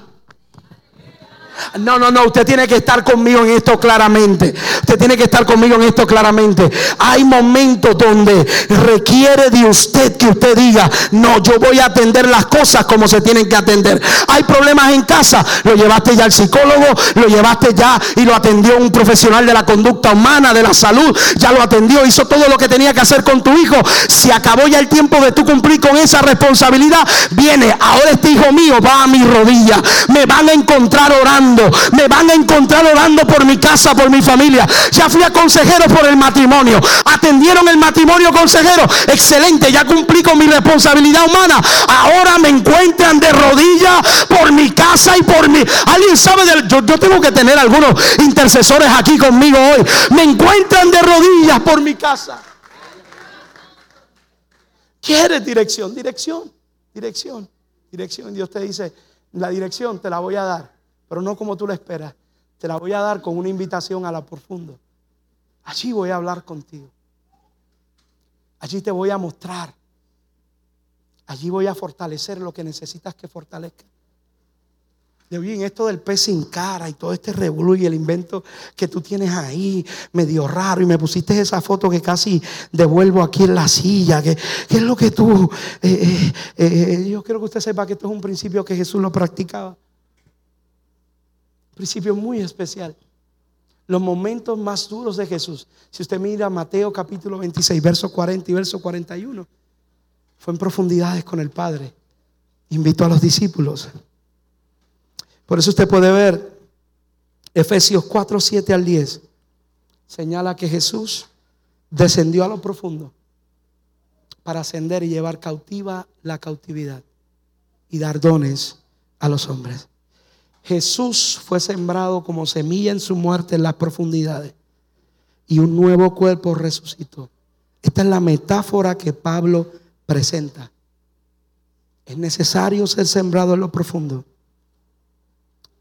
no, no, no, usted tiene que estar conmigo en esto claramente. Usted tiene que estar conmigo en esto claramente. Hay momentos donde requiere de usted que usted diga, no, yo voy a atender las cosas como se tienen que atender. Hay problemas en casa, lo llevaste ya al psicólogo, lo llevaste ya y lo atendió un profesional de la conducta humana, de la salud, ya lo atendió, hizo todo lo que tenía que hacer con tu hijo. Si acabó ya el tiempo de tú cumplir con esa responsabilidad, viene, ahora este hijo mío va a mi rodilla, me van a encontrar orando me van a encontrar orando por mi casa, por mi familia. Ya fui a consejero por el matrimonio. Atendieron el matrimonio consejero. Excelente, ya cumplí con mi responsabilidad humana. Ahora me encuentran de rodillas por mi casa y por mi... Alguien sabe. Yo, yo tengo que tener algunos intercesores aquí conmigo hoy. Me encuentran de rodillas por mi casa. ¿Quieres dirección? Dirección, dirección, dirección. Dios te dice, la dirección te la voy a dar pero no como tú la esperas. Te la voy a dar con una invitación a la profundo. Allí voy a hablar contigo. Allí te voy a mostrar. Allí voy a fortalecer lo que necesitas que fortalezca. De bien, esto del pez sin cara y todo este revuelo y el invento que tú tienes ahí, medio raro, y me pusiste esa foto que casi devuelvo aquí en la silla. Que, es lo que tú.? Eh, eh, eh, yo quiero que usted sepa que esto es un principio que Jesús lo practicaba. Principio muy especial. Los momentos más duros de Jesús. Si usted mira Mateo capítulo 26, verso 40 y verso 41, fue en profundidades con el Padre. Invitó a los discípulos. Por eso usted puede ver Efesios 4, 7 al 10. Señala que Jesús descendió a lo profundo para ascender y llevar cautiva la cautividad y dar dones a los hombres. Jesús fue sembrado como semilla en su muerte en las profundidades y un nuevo cuerpo resucitó. Esta es la metáfora que Pablo presenta. Es necesario ser sembrado en lo profundo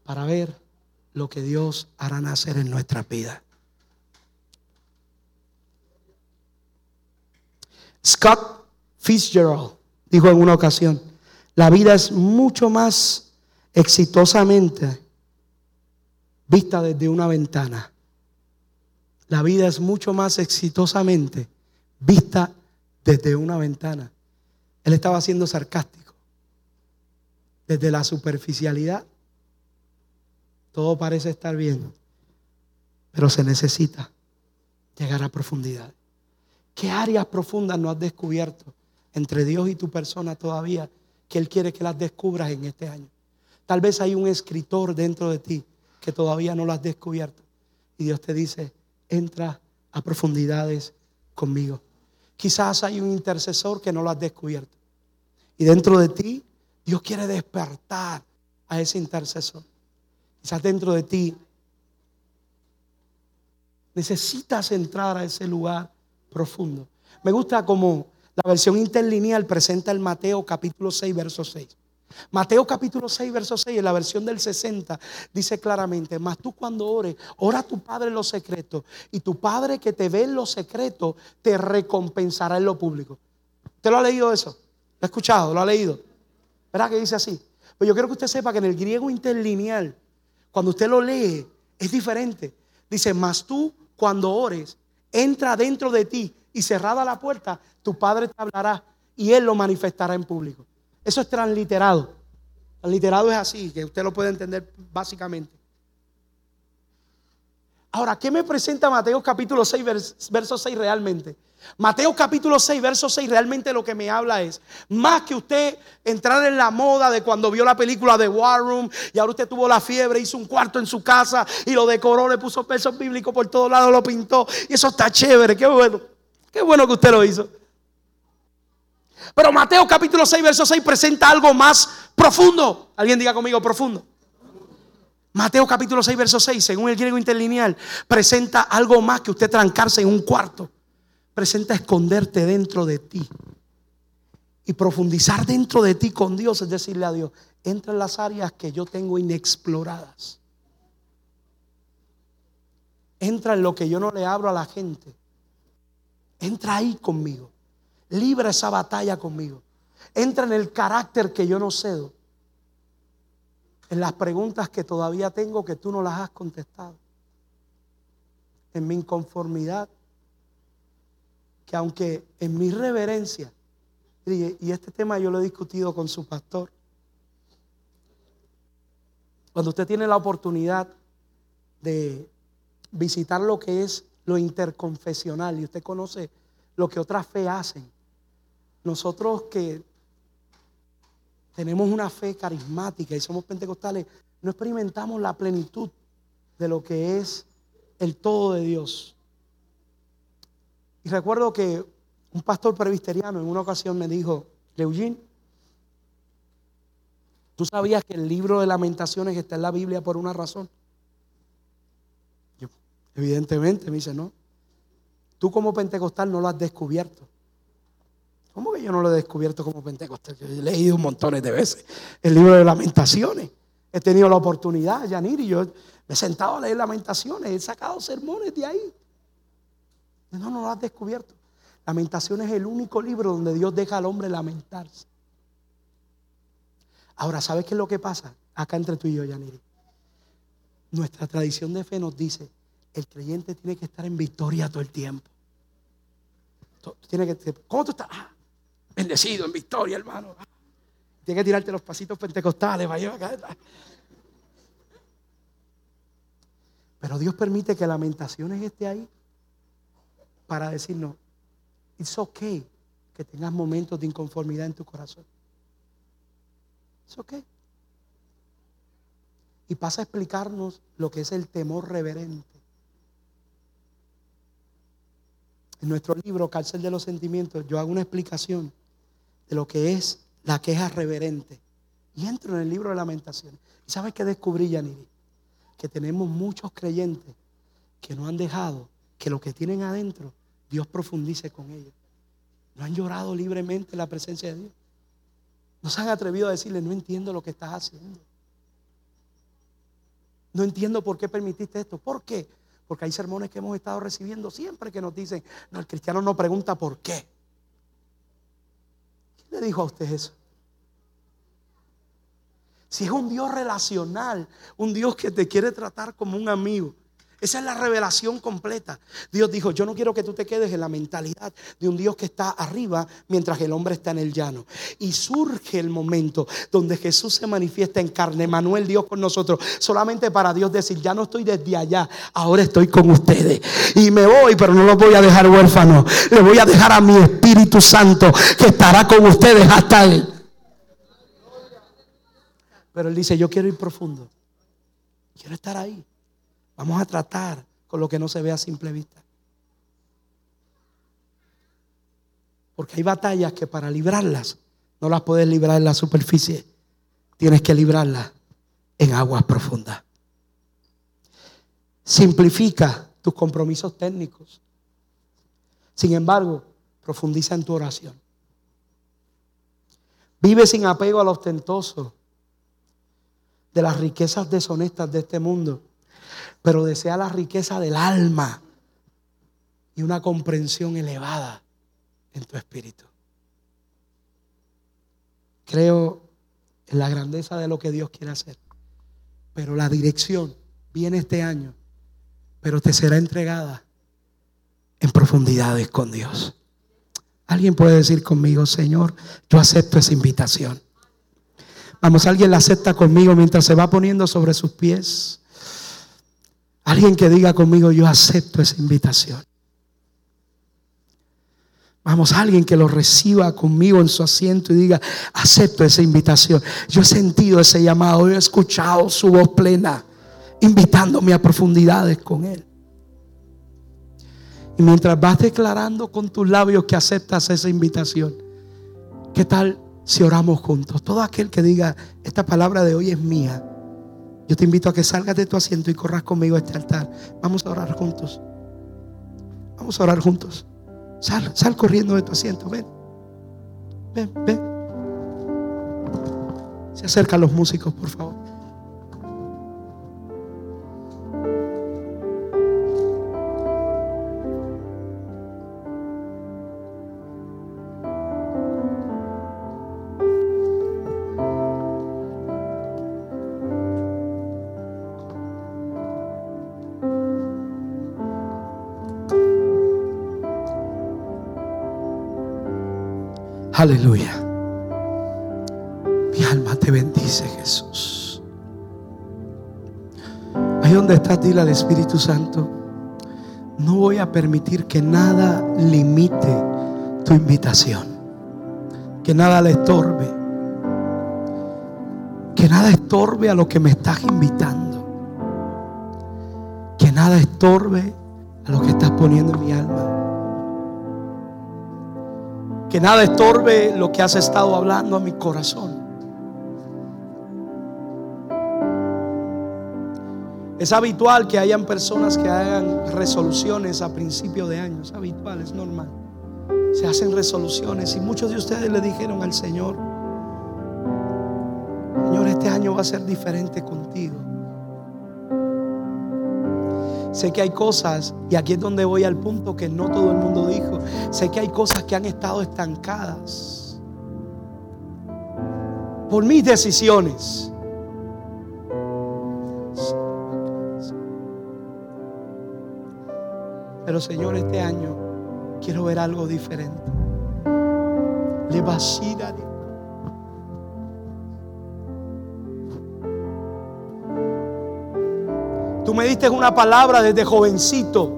para ver lo que Dios hará nacer en nuestra vida. Scott Fitzgerald dijo en una ocasión, la vida es mucho más exitosamente vista desde una ventana. La vida es mucho más exitosamente vista desde una ventana. Él estaba siendo sarcástico. Desde la superficialidad, todo parece estar bien, pero se necesita llegar a profundidad. ¿Qué áreas profundas no has descubierto entre Dios y tu persona todavía que Él quiere que las descubras en este año? Tal vez hay un escritor dentro de ti que todavía no lo has descubierto. Y Dios te dice, entra a profundidades conmigo. Quizás hay un intercesor que no lo has descubierto. Y dentro de ti, Dios quiere despertar a ese intercesor. Quizás dentro de ti necesitas entrar a ese lugar profundo. Me gusta como la versión interlineal presenta el Mateo capítulo 6, verso 6. Mateo capítulo 6, verso 6, en la versión del 60, dice claramente, mas tú cuando ores, ora a tu Padre en lo secreto, y tu Padre que te ve en lo secreto, te recompensará en lo público. ¿Usted lo ha leído eso? ¿Lo ha escuchado? ¿Lo ha leído? ¿Verdad que dice así? Pues yo quiero que usted sepa que en el griego interlineal, cuando usted lo lee, es diferente. Dice, mas tú cuando ores, entra dentro de ti y cerrada la puerta, tu Padre te hablará y Él lo manifestará en público. Eso es transliterado. Transliterado es así, que usted lo puede entender básicamente. Ahora, ¿qué me presenta Mateo capítulo 6, verso 6 realmente? Mateo capítulo 6, verso 6 realmente lo que me habla es, más que usted entrar en la moda de cuando vio la película de War Room y ahora usted tuvo la fiebre, hizo un cuarto en su casa y lo decoró, le puso pesos bíblicos por todos lados, lo pintó y eso está chévere, qué bueno, qué bueno que usted lo hizo. Pero Mateo capítulo 6, verso 6 presenta algo más profundo. Alguien diga conmigo profundo. Mateo capítulo 6, verso 6, según el griego interlineal, presenta algo más que usted trancarse en un cuarto. Presenta esconderte dentro de ti. Y profundizar dentro de ti con Dios es decirle a Dios, entra en las áreas que yo tengo inexploradas. Entra en lo que yo no le abro a la gente. Entra ahí conmigo. Libra esa batalla conmigo. Entra en el carácter que yo no cedo. En las preguntas que todavía tengo que tú no las has contestado. En mi inconformidad. Que aunque en mi reverencia, y este tema yo lo he discutido con su pastor, cuando usted tiene la oportunidad de visitar lo que es lo interconfesional y usted conoce lo que otras fe hacen, nosotros que tenemos una fe carismática y somos pentecostales, no experimentamos la plenitud de lo que es el todo de Dios. Y recuerdo que un pastor presbiteriano en una ocasión me dijo, Leugín, ¿tú sabías que el libro de lamentaciones está en la Biblia por una razón? Yo, evidentemente, me dice, no. Tú como pentecostal no lo has descubierto. ¿Cómo que yo no lo he descubierto como pentecostal? Yo he leído un montón de veces el libro de lamentaciones. He tenido la oportunidad, Yanir, y yo me he sentado a leer lamentaciones, he sacado sermones de ahí. No, no lo has descubierto. Lamentaciones es el único libro donde Dios deja al hombre lamentarse. Ahora, ¿sabes qué es lo que pasa acá entre tú y yo, Yaniri? Nuestra tradición de fe nos dice, el creyente tiene que estar en victoria todo el tiempo. Tiene que, ¿Cómo tú estás? Ah, bendecido, en victoria, hermano. Tienes que tirarte los pasitos pentecostales. Vaya, Pero Dios permite que Lamentaciones esté ahí para decirnos, it's okay que tengas momentos de inconformidad en tu corazón. It's okay. Y pasa a explicarnos lo que es el temor reverente. En nuestro libro, Cárcel de los Sentimientos, yo hago una explicación de lo que es la queja reverente. Y entro en el libro de lamentaciones. ¿Y sabes qué descubrí, Yaniri? Que tenemos muchos creyentes que no han dejado que lo que tienen adentro, Dios profundice con ellos. No han llorado libremente en la presencia de Dios. No se han atrevido a decirle, no entiendo lo que estás haciendo. No entiendo por qué permitiste esto. ¿Por qué? Porque hay sermones que hemos estado recibiendo siempre que nos dicen, no, el cristiano no pregunta por qué. ¿Quién le dijo a usted eso? Si es un Dios relacional, un Dios que te quiere tratar como un amigo, esa es la revelación completa. Dios dijo, yo no quiero que tú te quedes en la mentalidad de un Dios que está arriba mientras el hombre está en el llano. Y surge el momento donde Jesús se manifiesta en carne, Manuel Dios con nosotros, solamente para Dios decir, ya no estoy desde allá, ahora estoy con ustedes. Y me voy, pero no los voy a dejar huérfanos. Le voy a dejar a mi Espíritu Santo que estará con ustedes hasta él. Pero él dice, yo quiero ir profundo. Quiero estar ahí. Vamos a tratar con lo que no se ve a simple vista. Porque hay batallas que para librarlas no las puedes librar en la superficie. Tienes que librarlas en aguas profundas. Simplifica tus compromisos técnicos. Sin embargo, profundiza en tu oración. Vive sin apego al ostentoso de las riquezas deshonestas de este mundo pero desea la riqueza del alma y una comprensión elevada en tu espíritu. Creo en la grandeza de lo que Dios quiere hacer, pero la dirección viene este año, pero te será entregada en profundidades con Dios. Alguien puede decir conmigo, Señor, yo acepto esa invitación. Vamos, alguien la acepta conmigo mientras se va poniendo sobre sus pies. Alguien que diga conmigo, yo acepto esa invitación. Vamos, alguien que lo reciba conmigo en su asiento y diga, acepto esa invitación. Yo he sentido ese llamado, yo he escuchado su voz plena, invitándome a profundidades con Él. Y mientras vas declarando con tus labios que aceptas esa invitación, ¿qué tal si oramos juntos? Todo aquel que diga, esta palabra de hoy es mía yo te invito a que salgas de tu asiento y corras conmigo a este altar. Vamos a orar juntos. Vamos a orar juntos. Sal, sal corriendo de tu asiento. Ven. Ven, ven. Se acercan los músicos, por favor. Aleluya. Mi alma te bendice, Jesús. Ahí donde estás, dile al Espíritu Santo, no voy a permitir que nada limite tu invitación. Que nada le estorbe. Que nada estorbe a lo que me estás invitando. Que nada estorbe a lo que estás poniendo en mi alma. Que nada estorbe lo que has estado hablando a mi corazón. Es habitual que hayan personas que hagan resoluciones a principio de año. Es habitual, es normal. Se hacen resoluciones y muchos de ustedes le dijeron al Señor, Señor, este año va a ser diferente contigo. Sé que hay cosas, y aquí es donde voy al punto que no todo el mundo dijo, sé que hay cosas que han estado estancadas por mis decisiones. Pero Señor, este año quiero ver algo diferente. Le vacía Tú me diste una palabra desde jovencito.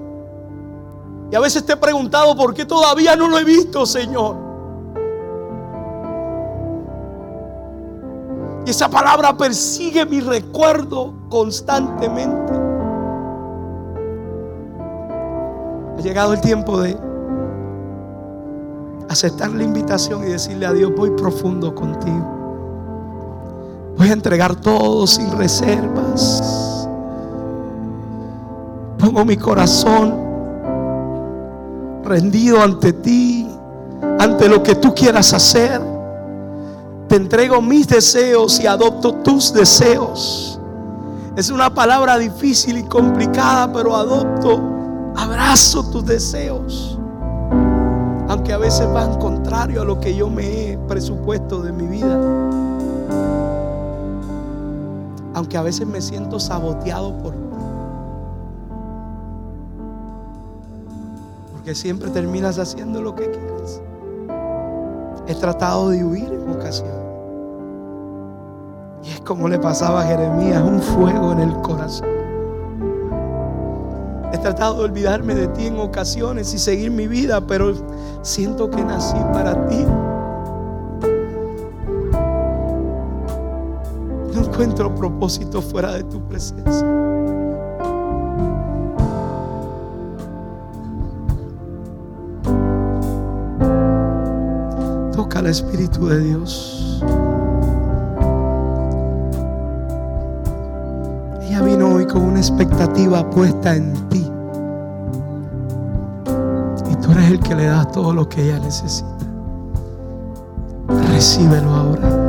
Y a veces te he preguntado por qué todavía no lo he visto, Señor. Y esa palabra persigue mi recuerdo constantemente. Ha llegado el tiempo de aceptar la invitación y decirle a Dios, voy profundo contigo. Voy a entregar todo sin reservas. Pongo mi corazón rendido ante ti, ante lo que tú quieras hacer. Te entrego mis deseos y adopto tus deseos. Es una palabra difícil y complicada, pero adopto, abrazo tus deseos. Aunque a veces van contrario a lo que yo me he presupuesto de mi vida. Aunque a veces me siento saboteado por Porque siempre terminas haciendo lo que quieres. He tratado de huir en ocasiones. Y es como le pasaba a Jeremías, un fuego en el corazón. He tratado de olvidarme de ti en ocasiones y seguir mi vida, pero siento que nací para ti. No encuentro propósito fuera de tu presencia. Al Espíritu de Dios. Ella vino hoy con una expectativa puesta en ti. Y tú eres el que le das todo lo que ella necesita. Recíbelo ahora.